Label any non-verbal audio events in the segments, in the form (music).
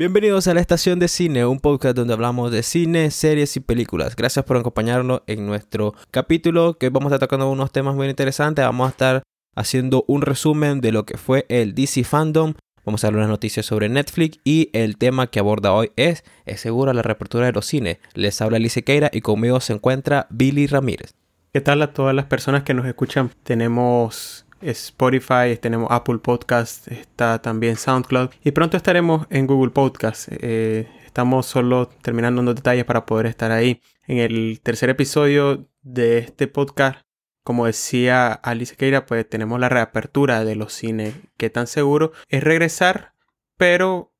Bienvenidos a la Estación de Cine, un podcast donde hablamos de cine, series y películas. Gracias por acompañarnos en nuestro capítulo, que vamos a estar tocando unos temas muy interesantes. Vamos a estar haciendo un resumen de lo que fue el DC Fandom. Vamos a dar unas noticias sobre Netflix y el tema que aborda hoy es, es seguro, la reapertura de los cines. Les habla Alice Queira y conmigo se encuentra Billy Ramírez. ¿Qué tal a todas las personas que nos escuchan? Tenemos Spotify, tenemos Apple Podcast, está también SoundCloud y pronto estaremos en Google Podcast. Eh, estamos solo terminando unos detalles para poder estar ahí. En el tercer episodio de este podcast, como decía Alice Keira, pues tenemos la reapertura de los cines. ¿Qué tan seguro es regresar? Pero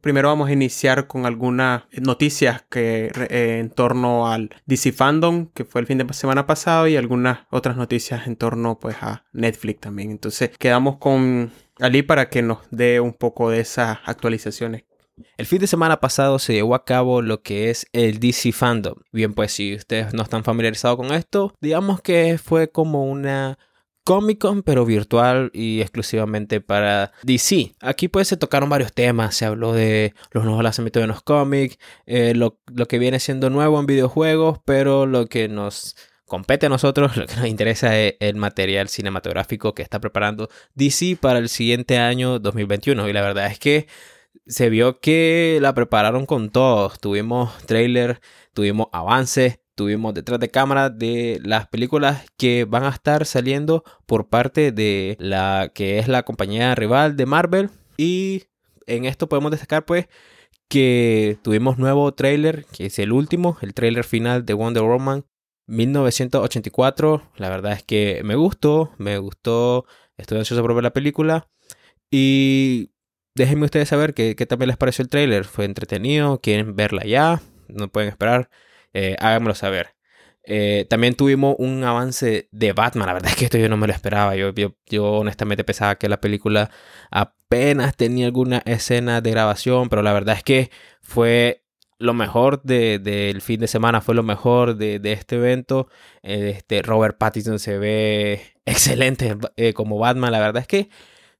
Primero vamos a iniciar con algunas noticias que eh, en torno al DC Fandom, que fue el fin de semana pasado, y algunas otras noticias en torno pues a Netflix también. Entonces quedamos con Ali para que nos dé un poco de esas actualizaciones. El fin de semana pasado se llevó a cabo lo que es el DC Fandom. Bien, pues si ustedes no están familiarizados con esto, digamos que fue como una Comic Con, pero virtual y exclusivamente para DC. Aquí pues se tocaron varios temas, se habló de los nuevos lanzamientos de los cómics, eh, lo, que viene siendo nuevo en videojuegos, pero lo que nos compete a nosotros, (laughs) lo que nos interesa es el material cinematográfico que está preparando DC para el siguiente año 2021. Y la verdad es que se vio que la prepararon con todos. Tuvimos trailer, tuvimos avances, tuvimos detrás de cámara de las películas que van a estar saliendo por parte de la que es la compañía rival de Marvel. Y en esto podemos destacar pues que tuvimos nuevo trailer que es el último el trailer final de Wonder Woman 1984 la verdad es que me gustó me gustó estoy ansioso por ver la película. Y déjenme ustedes saber qué, qué también les pareció el trailer fue entretenido quieren verla ya no pueden esperar eh, háganmelo saber. Eh, también tuvimos un avance de Batman. La verdad es que esto yo no me lo esperaba. Yo, yo, honestamente pensaba que la película apenas tenía alguna escena de grabación, pero la verdad es que fue lo mejor del de, fin de semana, fue lo mejor de, este evento. Eh, este Robert Pattinson se ve excelente como Batman. La verdad es que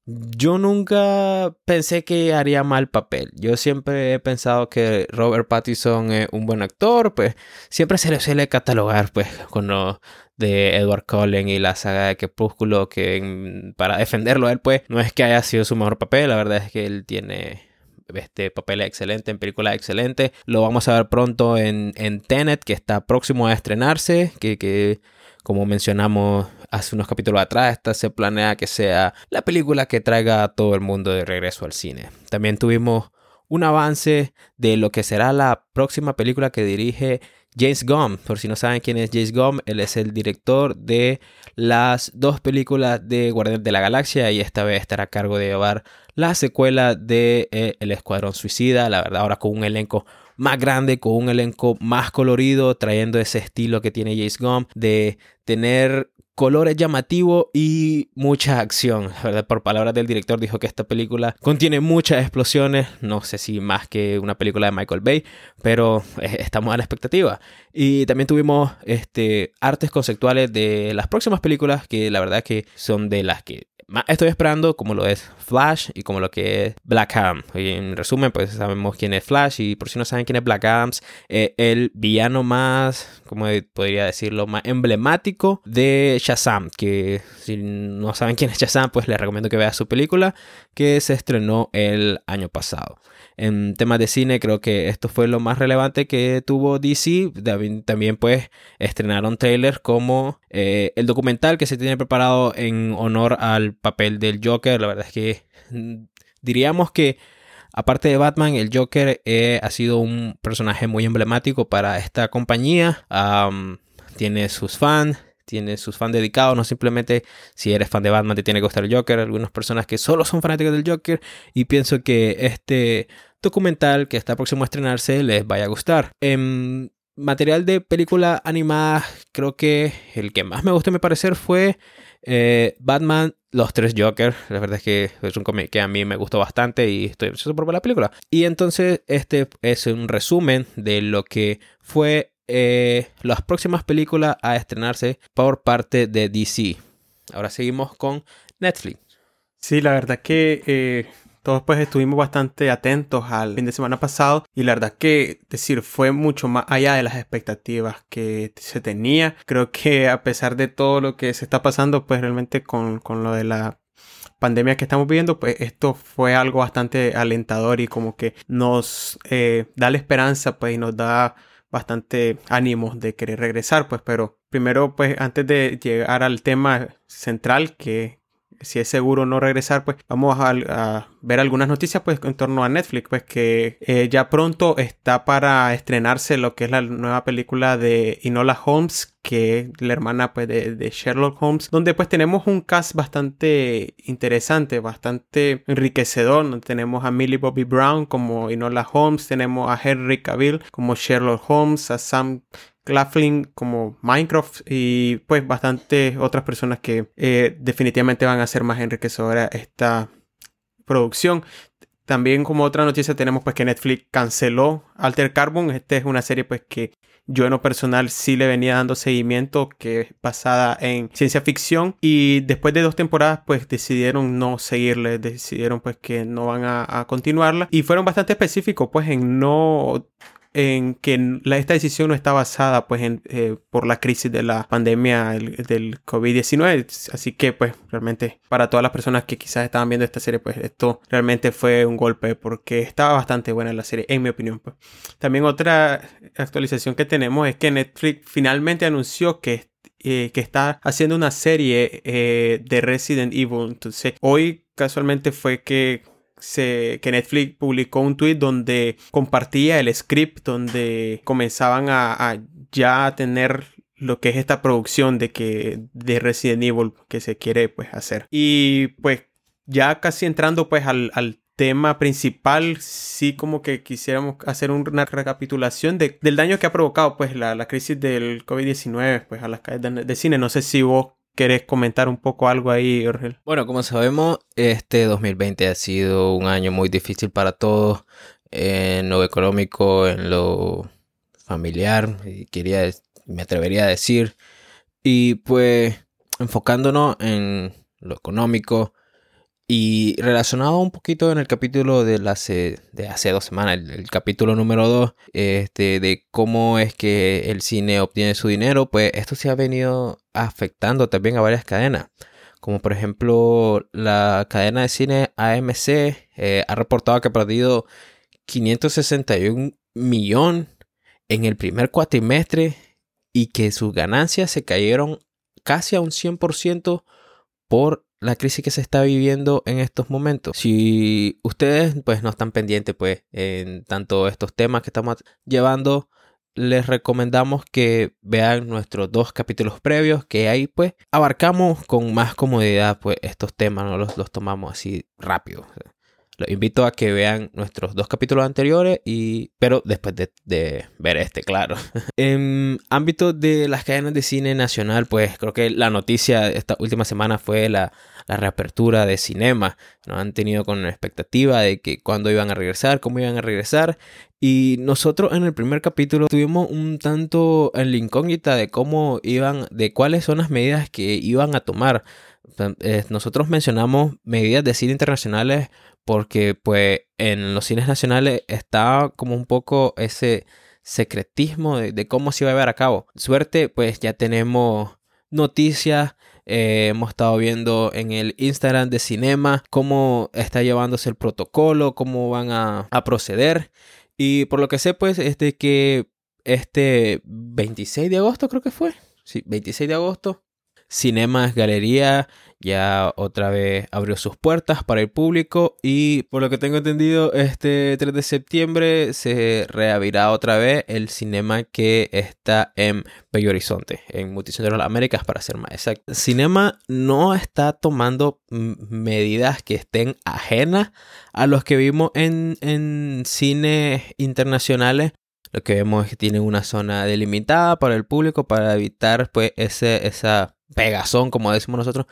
yo nunca pensé que haría mal papel. Yo siempre he pensado que Robert Pattinson es un buen actor, pues siempre se le suele catalogar pues con lo de Edward Cullen y la saga de Crepúsculo que para defenderlo él pues no es que haya sido su mejor papel, la verdad es que él tiene este papel excelente, en película excelente. Lo vamos a ver pronto en, en Tenet, que está próximo a estrenarse, que, que como mencionamos hace unos capítulos atrás, esta se planea que sea la película que traiga a todo el mundo de regreso al cine. También tuvimos un avance de lo que será la próxima película que dirige James Gunn. Por si no saben quién es James Gunn, él es el director de las dos películas de Guardianes de la Galaxia y esta vez estará a cargo de llevar la secuela de eh, El Escuadrón Suicida, la verdad ahora con un elenco más grande, con un elenco más colorido, trayendo ese estilo que tiene James Gunn de tener colores llamativos y mucha acción. Por palabras del director dijo que esta película contiene muchas explosiones, no sé si más que una película de Michael Bay, pero eh, estamos a la expectativa. Y también tuvimos este, artes conceptuales de las próximas películas que la verdad que son de las que estoy esperando como lo es Flash y como lo que es Black Adam. En resumen, pues sabemos quién es Flash y por si no saben quién es Black Adam, eh, el villano más, como podría decirlo, más emblemático de Shazam. Que si no saben quién es Shazam, pues les recomiendo que vean su película que se estrenó el año pasado. En temas de cine, creo que esto fue lo más relevante que tuvo DC. También, pues, estrenaron trailers como eh, el documental que se tiene preparado en honor al papel del Joker. La verdad es que mm, diríamos que Aparte de Batman, el Joker eh, ha sido un personaje muy emblemático para esta compañía. tiene sus fans, tiene sus fans dedicados, no simplemente si eres fan de Batman te tiene que gustar el Joker, algunas personas que solo son fanáticos del Joker y pienso que este documental que está próximo a estrenarse les vaya a gustar. En material de película animada, creo que el que más me gustó mi parecer fue eh, Batman los tres Joker. La verdad es que es un cómic que a mí me gustó bastante y estoy ansioso por ver la película. Y entonces este es un resumen de lo que fue eh, las próximas películas a estrenarse por parte de DC. Ahora seguimos con Netflix. Sí, la verdad que eh, todos pues estuvimos bastante atentos al fin de semana pasado y la verdad que decir fue mucho más allá de las expectativas que se tenía. Creo que a pesar de todo lo que se está pasando pues realmente con, con lo de la pandemia que estamos viviendo, pues esto fue algo bastante alentador y como que nos eh, da la esperanza pues y nos da bastante ánimo de querer regresar pues pero primero pues antes de llegar al tema central que si es seguro no regresar, pues vamos a, ver algunas noticias pues en torno a Netflix, pues que eh, ya pronto está para estrenarse lo que es la nueva película de Inola Holmes, que es la hermana pues de, Sherlock Holmes, donde pues tenemos un cast bastante interesante, bastante enriquecedor, tenemos a Millie Bobby Brown como Inola Holmes, tenemos a Henry Cavill como Sherlock Holmes, a Sam Claflin como Minecraft y pues bastantes otras personas que eh, definitivamente van a ser más enriquecedora esta producción. También como otra noticia tenemos pues que Netflix canceló Alter Carbon. Esta es una serie pues que yo en lo personal sí le venía dando seguimiento que es basada en ciencia ficción y después de dos temporadas pues decidieron no seguirle, decidieron pues que no van a, a continuarla y fueron bastante específicos pues en no en que esta decisión no está basada pues eh, por la crisis de la pandemia del COVID-19. Así que pues realmente para todas las personas que quizás estaban viendo esta serie pues esto realmente fue un golpe porque estaba bastante buena la serie en mi opinión. Pues. También otra actualización que tenemos es que Netflix finalmente anunció que eh, que está haciendo una serie eh, de Resident Evil. Entonces, hoy casualmente fue que que Netflix publicó un tweet donde compartía el script, donde comenzaban a, ya tener lo que es esta producción de que de Resident Evil que se quiere pues hacer. Y pues ya casi entrando pues al, tema principal, sí como que quisiéramos hacer una recapitulación de, del daño que ha provocado pues la, la crisis del COVID-19 pues a las cadenas de cine. No sé si vos ¿Querés comentar un poco algo ahí, Orgel? Bueno, como sabemos, este 2020 ha sido un año muy difícil para todos, en lo económico, en lo familiar, quería, me atrevería a decir. Y pues, enfocándonos en lo económico, y relacionado un poquito en el capítulo de, hace, de hace dos semanas, el, capítulo número dos, este, de cómo es que el cine obtiene su dinero, pues esto se ha venido afectando también a varias cadenas. Como por ejemplo la cadena de cine AMC eh, ha reportado que ha perdido 561 millones en el primer cuatrimestre y que sus ganancias se cayeron casi a un 100% por la crisis que se está viviendo en estos momentos. Si ustedes pues no están pendientes pues en tanto estos temas que estamos llevando, les recomendamos que vean nuestros dos capítulos previos que ahí pues abarcamos con más comodidad pues estos temas, no los, los tomamos así rápido. Los invito a que vean nuestros dos capítulos anteriores, y, pero después de, ver este, claro. (laughs) en ámbito de las cadenas de cine nacional, pues creo que la noticia esta última semana fue la, reapertura de cinema. Nos han tenido con expectativa de que cuándo iban a regresar, cómo iban a regresar. Y nosotros en el primer capítulo tuvimos un tanto en la incógnita de cómo iban, de cuáles son las medidas que iban a tomar. Eh, nosotros mencionamos medidas de cine internacionales porque pues en los cines nacionales está como un poco ese secretismo de, cómo se va a llevar a cabo. Suerte, pues ya tenemos noticias. Eh, hemos estado viendo en el Instagram de Cinema cómo está llevándose el protocolo, cómo van a, a proceder. Y por lo que sé, pues, es de que este 26 de agosto creo que fue. Sí, 26 de agosto. Cinemas Galería ya otra vez abrió sus puertas para el público y por lo que tengo entendido este 3 de septiembre se reabrirá otra vez el cinema que está en Bello Horizonte, en Multicentro de las Américas para ser más exacto. Cinema no está tomando medidas que estén ajenas a los que vimos en, en cines internacionales lo que vemos es que tiene una zona delimitada para el público para evitar pues ese, esa pegazón, como decimos nosotros,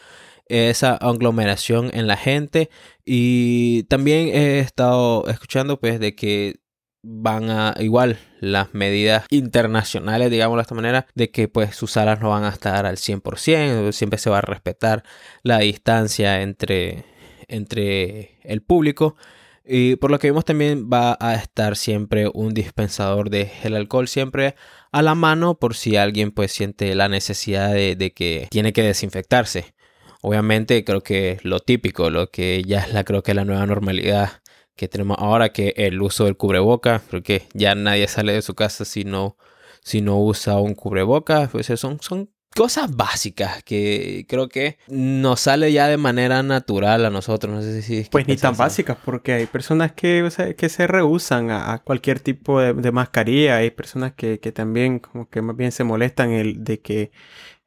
esa aglomeración en la gente y también he estado escuchando pues de que van a igual las medidas internacionales, digamos de esta manera, de que pues sus salas no van a estar al 100%, siempre se va a respetar la distancia entre, entre el público. Y por lo que vimos también va a estar siempre un dispensador de gel alcohol siempre a la mano por si alguien pues siente la necesidad de, que tiene que desinfectarse. Obviamente creo que lo típico, lo que ya es la creo que la nueva normalidad que tenemos ahora, que el uso del cubreboca, creo que ya nadie sale de su casa si no, si no usa un cubreboca, pues son, son cosas básicas que creo que nos sale ya de manera natural a nosotros. No sé si... pues ni tan básicas, porque hay personas que, que se rehusan a, cualquier tipo de, mascarilla, hay personas que, que, también como que más bien se molestan el, de que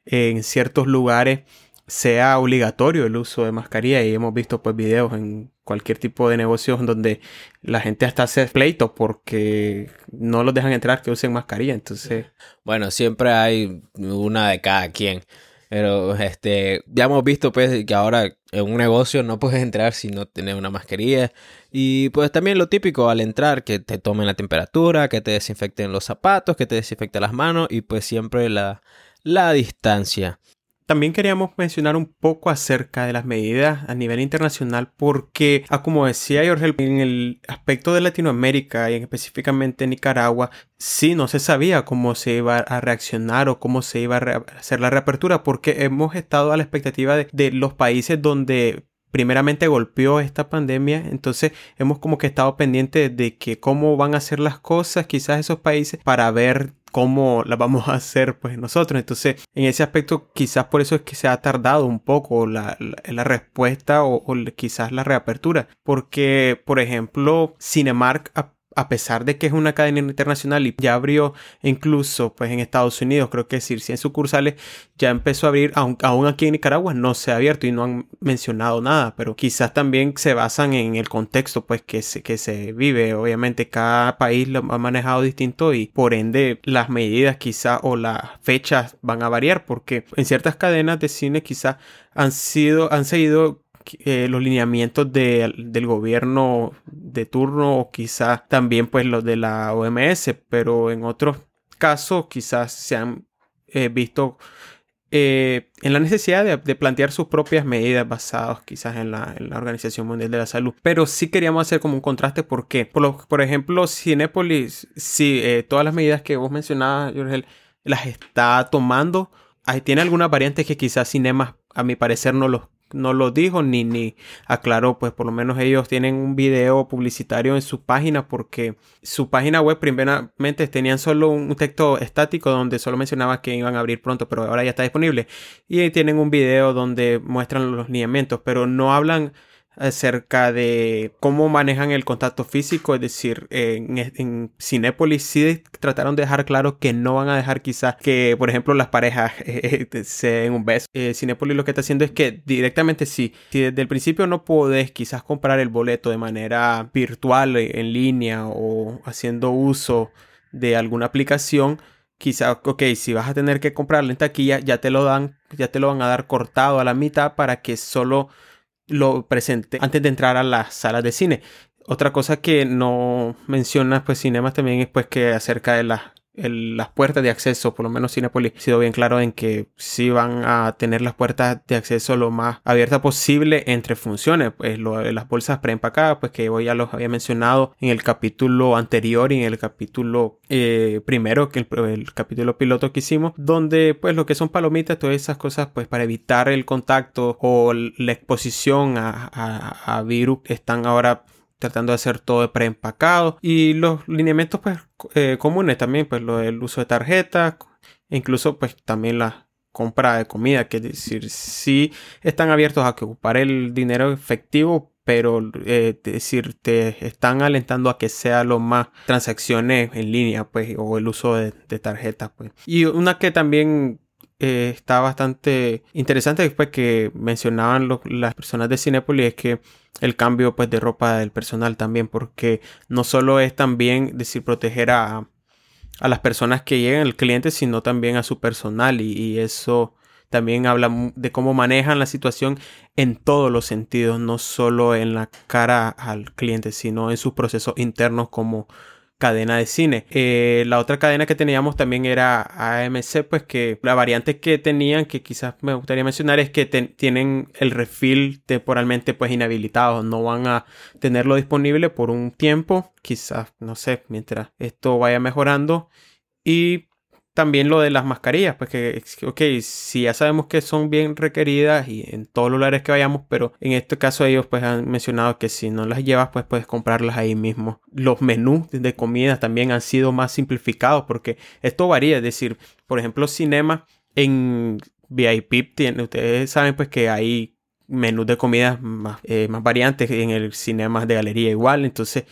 en ciertos lugares sea obligatorio el uso de mascarilla y hemos visto pues videos en cualquier tipo de negocios donde la gente hasta hace pleito porque no los dejan entrar que usen mascarilla entonces bueno siempre hay una de cada quien pero este ya hemos visto pues que ahora en un negocio no puedes entrar si no tienes una mascarilla. Y pues también lo típico al entrar que te tomen la temperatura que te desinfecten los zapatos que te desinfecten las manos y pues siempre la la distancia también queríamos mencionar un poco acerca de las medidas a nivel internacional porque, ah, como decía Jorge, en el aspecto de Latinoamérica y específicamente Nicaragua, sí no se sabía cómo se iba a reaccionar o cómo se iba a hacer la reapertura porque hemos estado a la expectativa de, de los países donde primeramente golpeó esta pandemia, entonces hemos como que estado pendientes de que cómo van a ser las cosas quizás esos países para ver cómo las vamos a hacer pues nosotros. Entonces, en ese aspecto, quizás por eso es que se ha tardado un poco la, respuesta o, o, quizás la reapertura. Porque, por ejemplo, Cinemark a pesar de que es una cadena internacional y ya abrió incluso pues en Estados Unidos, creo que decir 100 sucursales, ya empezó a abrir, aun, aún aquí en Nicaragua no se ha abierto y no han mencionado nada, pero quizás también se basan en el contexto pues que se, que se vive, obviamente cada país lo ha manejado distinto y por ende las medidas quizás o las fechas van a variar porque en ciertas cadenas de cine quizás han sido, han seguido eh, los lineamientos del gobierno de turno o quizás también pues los de la OMS, pero en otros casos quizás se han eh, visto eh, en la necesidad de, plantear sus propias medidas basadas quizás en la, Organización Mundial de la Salud. Pero sí queríamos hacer como un contraste porque, por, por ejemplo, Cinépolis, sí, todas las medidas que vos mencionabas, Jorge, las está tomando. Tiene algunas variantes que quizás Cinemas, a mi parecer, no los no lo dijo ni, ni aclaró, pues por lo menos ellos tienen un video publicitario en su página porque su página web primeramente tenían solo un texto estático donde solo mencionaba que iban a abrir pronto, pero ahora ya está disponible. Y tienen un video donde muestran los lineamientos, pero no hablan acerca de cómo manejan el contacto físico, es decir, en, en Cinépolis sí trataron de dejar claro que no van a dejar quizás que, por ejemplo, las parejas (laughs) eh, se den un beso. Eh, lo que está haciendo es que directamente sí, si desde el principio no podés quizás comprar el boleto de manera virtual, eh, en línea o haciendo uso de alguna aplicación, quizás, ok, si vas a tener que comprarlo en taquilla, ya te lo dan, ya te lo van a dar cortado a la mitad para que solo lo presente antes de entrar a las salas de cine. Otra cosa que no menciona pues Cinemas también es pues que acerca de las las puertas de acceso, por lo menos Cinepolis ha sido bien claro en que sí van a tener las puertas de acceso lo más abierta posible entre funciones, pues lo las bolsas preempacadas, pues que hoy ya los había mencionado en el capítulo anterior y en el capítulo eh, primero, que el, capítulo piloto que hicimos, donde pues lo que son palomitas, todas esas cosas, pues para evitar el contacto o la exposición a, a, a virus están ahora tratando de hacer todo preempacado. Y los lineamientos pues eh, comunes también pues lo del uso de tarjetas incluso pues también la compra de comida que es decir si están abiertos a que ocupar el dinero efectivo pero eh, decir te están alentando a que sea lo más transacciones en línea pues o el uso de, de tarjetas pues. Y una que también eh, está bastante interesante después que mencionaban las personas de Cinepolis es que el cambio pues de ropa del personal también porque no solo es también decir proteger a, a las personas que llegan al cliente sino también a su personal y, eso también habla de cómo manejan la situación en todos los sentidos, no solo en la cara al cliente, sino en sus procesos internos como cadena de cine. Eh, la otra cadena que teníamos también era AMC, pues que la variante que tenían, que quizás me gustaría mencionar, es que tienen el refill temporalmente pues inhabilitado, no van a tenerlo disponible por un tiempo, quizás, no sé, mientras esto vaya mejorando. Y también lo de las mascarillas, pues que, ok, si ya sabemos que son bien requeridas y en todos los lugares que vayamos, pero en este caso ellos pues han mencionado que si no las llevas pues puedes comprarlas ahí mismo. Los menús de comida también han sido más simplificados porque esto varía, es decir, por ejemplo, cinema en VIP, tiene, ustedes saben pues que hay menús de comida más, eh, más variantes en el cinema de galería igual, entonces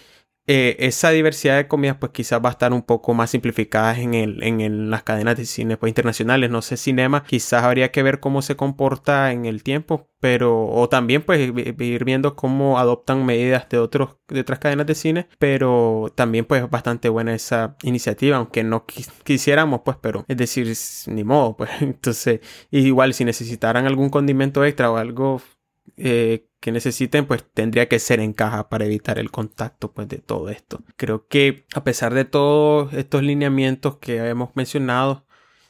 eh, esa diversidad de comidas pues quizás va a estar un poco más simplificada en, el, en las cadenas de cine pues, internacionales. No sé, cinema quizás habría que ver cómo se comporta en el tiempo, pero o también pues ir viendo cómo adoptan medidas de, otros, de otras cadenas de cine, pero también pues bastante buena esa iniciativa, aunque no quisiéramos pues, pero es decir, ni modo pues. (laughs) Entonces, igual si necesitaran algún condimento extra o algo eh, que necesiten, pues tendría que ser en caja para evitar el contacto pues, de todo esto. Creo que a pesar de todos estos lineamientos que hemos mencionado,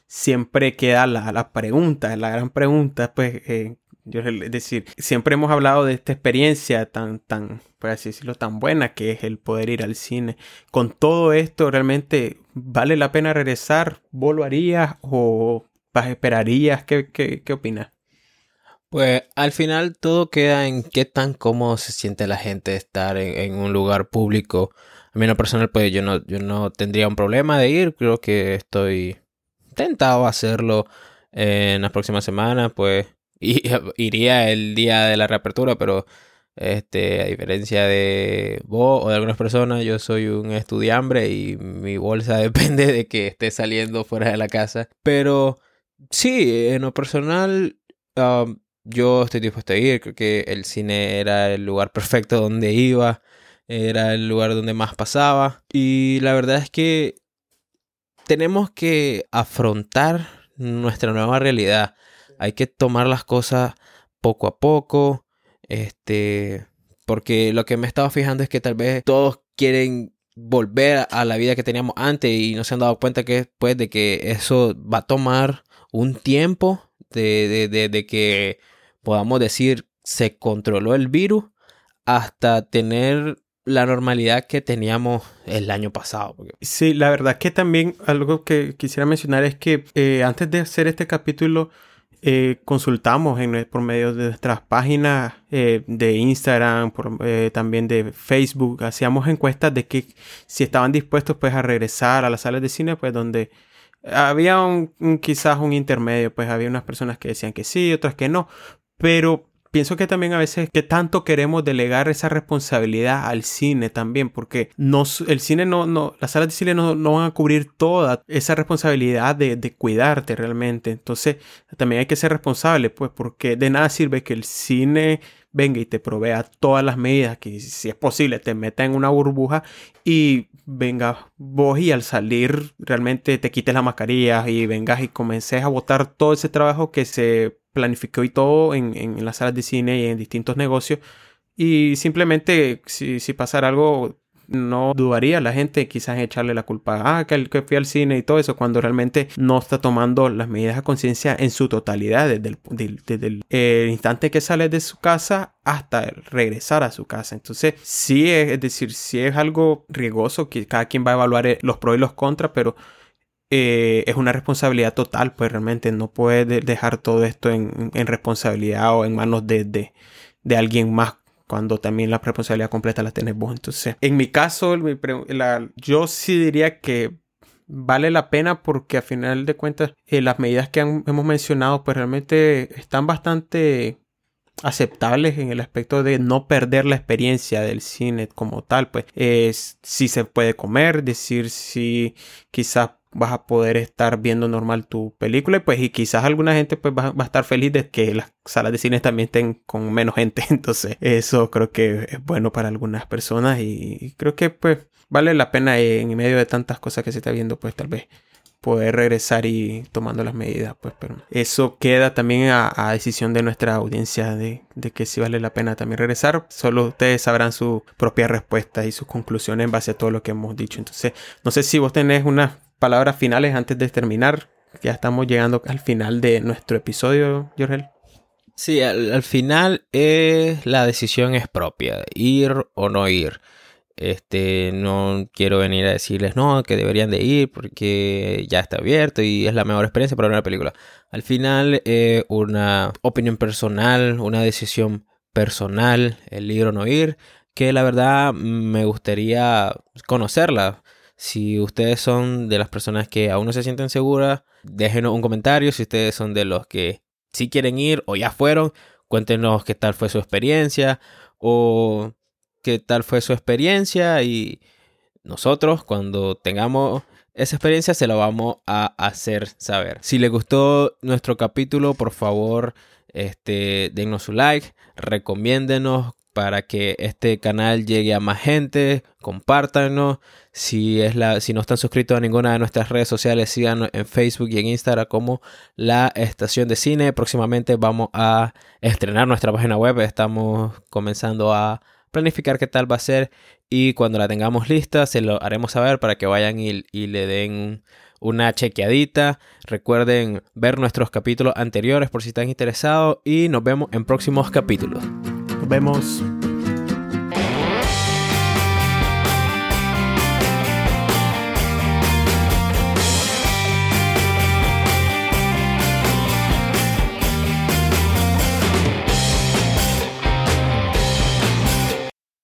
siempre queda la, la pregunta, la gran pregunta, pues, eh, yo, es decir, siempre hemos hablado de esta experiencia tan, tan, por así decirlo, tan buena que es el poder ir al cine. Con todo esto, ¿realmente vale la pena regresar? ¿Vos lo harías o esperarías? ¿Qué, qué, qué opinas? Pues al final todo queda en qué tan cómodo se siente la gente estar en, un lugar público. A mí en lo personal, pues yo no, yo no tendría un problema de ir. Creo que estoy tentado a hacerlo en las próximas semanas. Pues (laughs) iría el día de la reapertura, pero este, a diferencia de vos o de algunas personas, yo soy un estudiante y mi bolsa (laughs) depende de que esté saliendo fuera de la casa. Pero sí, en lo personal, um, yo estoy dispuesto a ir, creo que el cine era el lugar perfecto donde iba, era el lugar donde más pasaba y la verdad es que tenemos que afrontar nuestra nueva realidad. Hay que tomar las cosas poco a poco, este, porque lo que me he estado fijando es que tal vez todos quieren volver a la vida que teníamos antes y no se han dado cuenta que después de que eso va a tomar un tiempo de, de, de que podamos decir, se controló el virus hasta tener la normalidad que teníamos el año pasado. Sí, la verdad que también algo que quisiera mencionar es que eh, antes de hacer este capítulo eh, consultamos en, por medio de nuestras páginas eh, de Instagram, también de Facebook, hacíamos encuestas de que si estaban dispuestos pues a regresar a las salas de cine, pues donde había un, quizás un intermedio, pues había unas personas que decían que sí, otras que no, pero pienso que también a veces que tanto queremos delegar esa responsabilidad al cine también, porque no, el cine no, no, las salas de cine no, no van a cubrir toda esa responsabilidad de, de, cuidarte realmente. Entonces, también hay que ser responsable, pues, porque de nada sirve que el cine venga y te provea todas las medidas, que si es posible te meta en una burbuja y venga vos y al salir realmente te quites la mascarilla y vengas y comences a botar todo ese trabajo que se planificó y todo en, en, las salas de cine y en distintos negocios. Y simplemente si, si pasara algo, no dudaría la gente quizás echarle la culpa ah, que, que fui al cine y todo eso, cuando realmente no está tomando las medidas a conciencia en su totalidad, desde, el, desde el, el, instante que sale de su casa hasta regresar a su casa. Entonces, sí es, es decir, sí es algo riesgoso que cada quien va a evaluar eh, los pros y los contras, pero eh, es una responsabilidad total, pues realmente no puedes dejar todo esto en, responsabilidad o en manos de, de, alguien más cuando también la responsabilidad completa la tenés vos. Entonces, en mi caso, yo sí diría que vale la pena porque a final de cuentas eh, las medidas que hemos mencionado pues realmente están bastante aceptables en el aspecto de no perder la experiencia del cine como tal pues es si se puede comer decir si quizás vas a poder estar viendo normal tu película y pues y quizás alguna gente pues va, a estar feliz de que las salas de cine también estén con menos gente (laughs) entonces eso creo que es bueno para algunas personas y creo que pues vale la pena en medio de tantas cosas que se está viendo pues tal vez poder regresar y tomando las medidas, pues, pero eso queda también a, decisión de nuestra audiencia de, de, que si vale la pena también regresar. Solo ustedes sabrán su propia respuesta y sus conclusiones en base a todo lo que hemos dicho. Entonces, no sé si vos tenés unas palabras finales antes de terminar. Ya estamos llegando al final de nuestro episodio, Jorgel. Sí, al, final es, la decisión es propia, ir o no ir. Este, no quiero venir a decirles no, que deberían de ir porque ya está abierto y es la mejor experiencia para una película. Al final es una opinión personal, una decisión personal, el ir o no ir, que la verdad me gustaría conocerla. Si ustedes son de las personas que aún no se sienten seguras, déjenos un comentario. Si ustedes son de los que sí quieren ir o ya fueron, cuéntenos qué tal fue su experiencia o qué tal fue su experiencia y nosotros cuando tengamos esa experiencia se la vamos a hacer saber. Si les gustó nuestro capítulo, por favor, este, denos su like, recomiéndenos para que este canal llegue a más gente, compártanos. Si, es la, si no están suscritos a ninguna de nuestras redes sociales, síganos en Facebook y en Instagram como La Estación de Cine. Próximamente vamos a estrenar nuestra página web. Estamos comenzando a planificar qué tal va a ser y cuando la tengamos lista se lo haremos saber para que vayan y, y le den una chequeadita. Recuerden ver nuestros capítulos anteriores por si están interesados y nos vemos en próximos capítulos. Nos vemos.